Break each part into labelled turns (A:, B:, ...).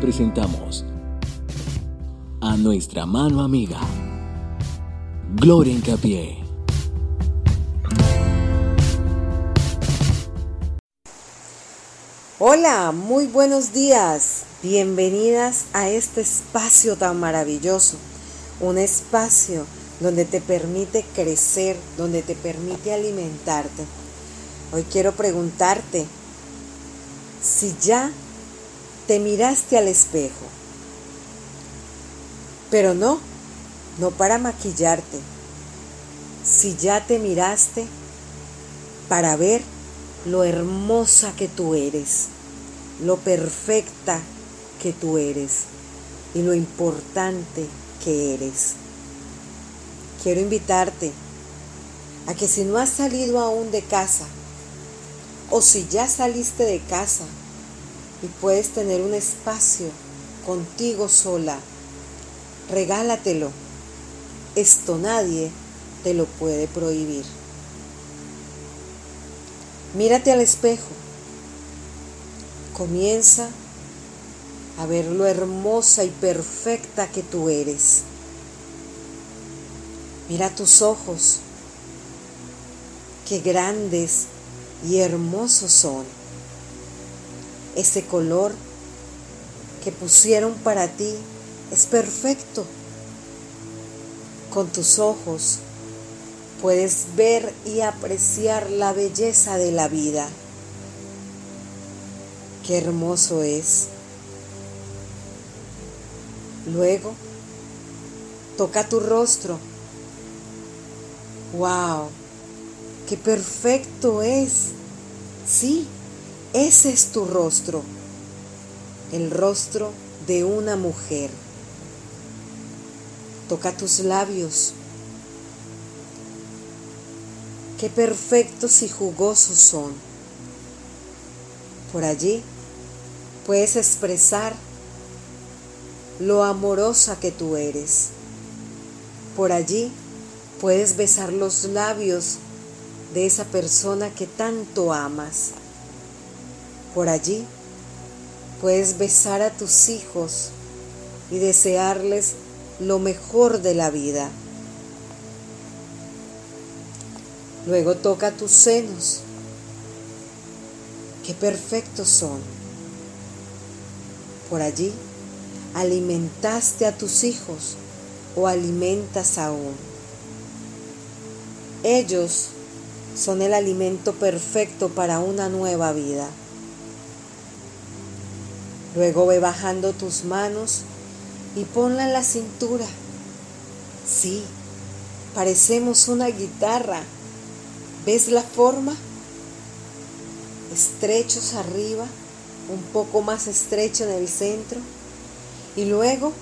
A: presentamos a nuestra mano amiga, Gloria Incapié.
B: Hola, muy buenos días. Bienvenidas a este espacio tan maravilloso. Un espacio donde te permite crecer, donde te permite alimentarte. Hoy quiero preguntarte si ya te miraste al espejo. Pero no, no para maquillarte. Si ya te miraste para ver lo hermosa que tú eres, lo perfecta que tú eres y lo importante que eres. Quiero invitarte a que si no has salido aún de casa, o si ya saliste de casa y puedes tener un espacio contigo sola, regálatelo. Esto nadie te lo puede prohibir. Mírate al espejo. Comienza a ver lo hermosa y perfecta que tú eres. Mira tus ojos, qué grandes y hermosos son. Ese color que pusieron para ti es perfecto. Con tus ojos puedes ver y apreciar la belleza de la vida. Qué hermoso es. Luego, toca tu rostro. ¡Wow! ¡Qué perfecto es! Sí, ese es tu rostro. El rostro de una mujer. Toca tus labios. Qué perfectos y jugosos son. Por allí puedes expresar lo amorosa que tú eres. Por allí puedes besar los labios de esa persona que tanto amas. Por allí puedes besar a tus hijos y desearles lo mejor de la vida. Luego toca tus senos. Qué perfectos son. Por allí alimentaste a tus hijos o alimentas aún. Ellos son el alimento perfecto para una nueva vida. Luego ve bajando tus manos y ponla en la cintura. Sí, parecemos una guitarra. ¿Ves la forma? Estrechos arriba, un poco más estrecho en el centro. Y luego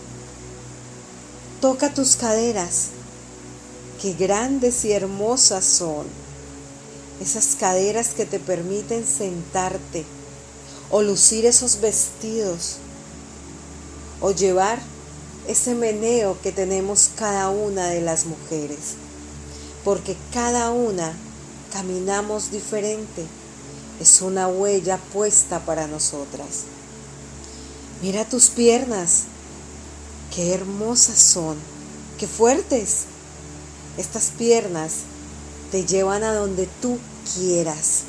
B: toca tus caderas. Qué grandes y hermosas son. Esas caderas que te permiten sentarte o lucir esos vestidos o llevar ese meneo que tenemos cada una de las mujeres, porque cada una caminamos diferente, es una huella puesta para nosotras. Mira tus piernas, qué hermosas son, qué fuertes. Estas piernas te llevan a donde tú quieras.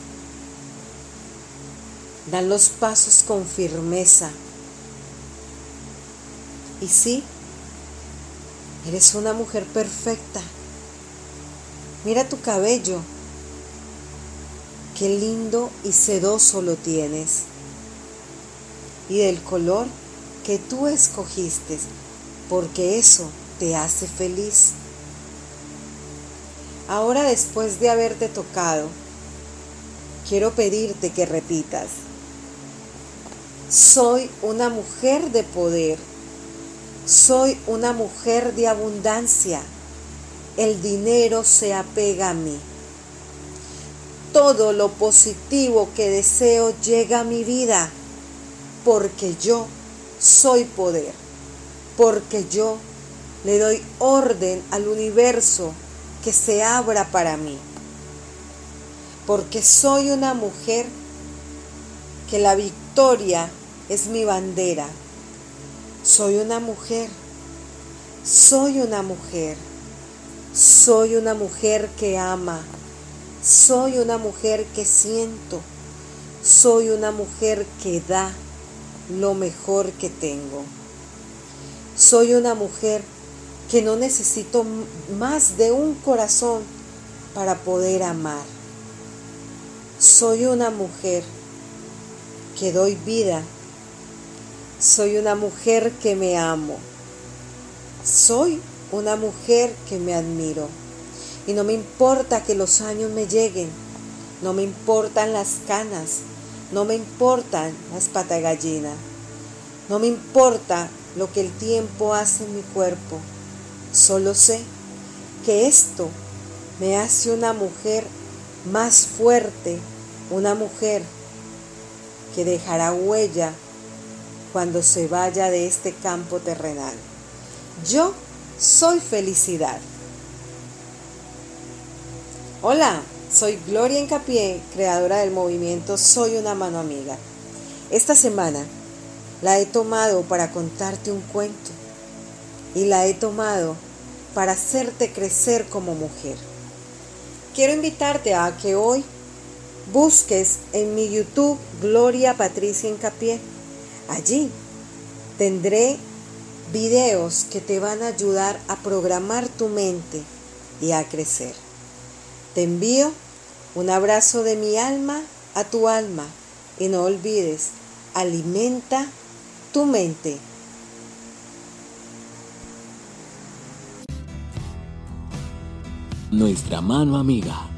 B: Dan los pasos con firmeza. Y sí, eres una mujer perfecta. Mira tu cabello. Qué lindo y sedoso lo tienes. Y del color que tú escogiste, porque eso te hace feliz. Ahora después de haberte tocado, quiero pedirte que repitas. Soy una mujer de poder. Soy una mujer de abundancia. El dinero se apega a mí. Todo lo positivo que deseo llega a mi vida porque yo soy poder. Porque yo le doy orden al universo que se abra para mí. Porque soy una mujer que la victoria es mi bandera Soy una mujer. Soy una mujer. Soy una mujer que ama. Soy una mujer que siento. Soy una mujer que da lo mejor que tengo. Soy una mujer que no necesito más de un corazón para poder amar. Soy una mujer que doy vida. Soy una mujer que me amo. Soy una mujer que me admiro. Y no me importa que los años me lleguen. No me importan las canas. No me importan las patagallinas. No me importa lo que el tiempo hace en mi cuerpo. Solo sé que esto me hace una mujer más fuerte, una mujer que dejará huella cuando se vaya de este campo terrenal. Yo soy felicidad. Hola, soy Gloria Encapié, creadora del movimiento Soy una mano amiga. Esta semana la he tomado para contarte un cuento y la he tomado para hacerte crecer como mujer. Quiero invitarte a que hoy busques en mi YouTube Gloria Patricia Encapié. Allí tendré videos que te van a ayudar a programar tu mente y a crecer. Te envío un abrazo de mi alma a tu alma y no olvides, alimenta tu mente.
A: Nuestra mano amiga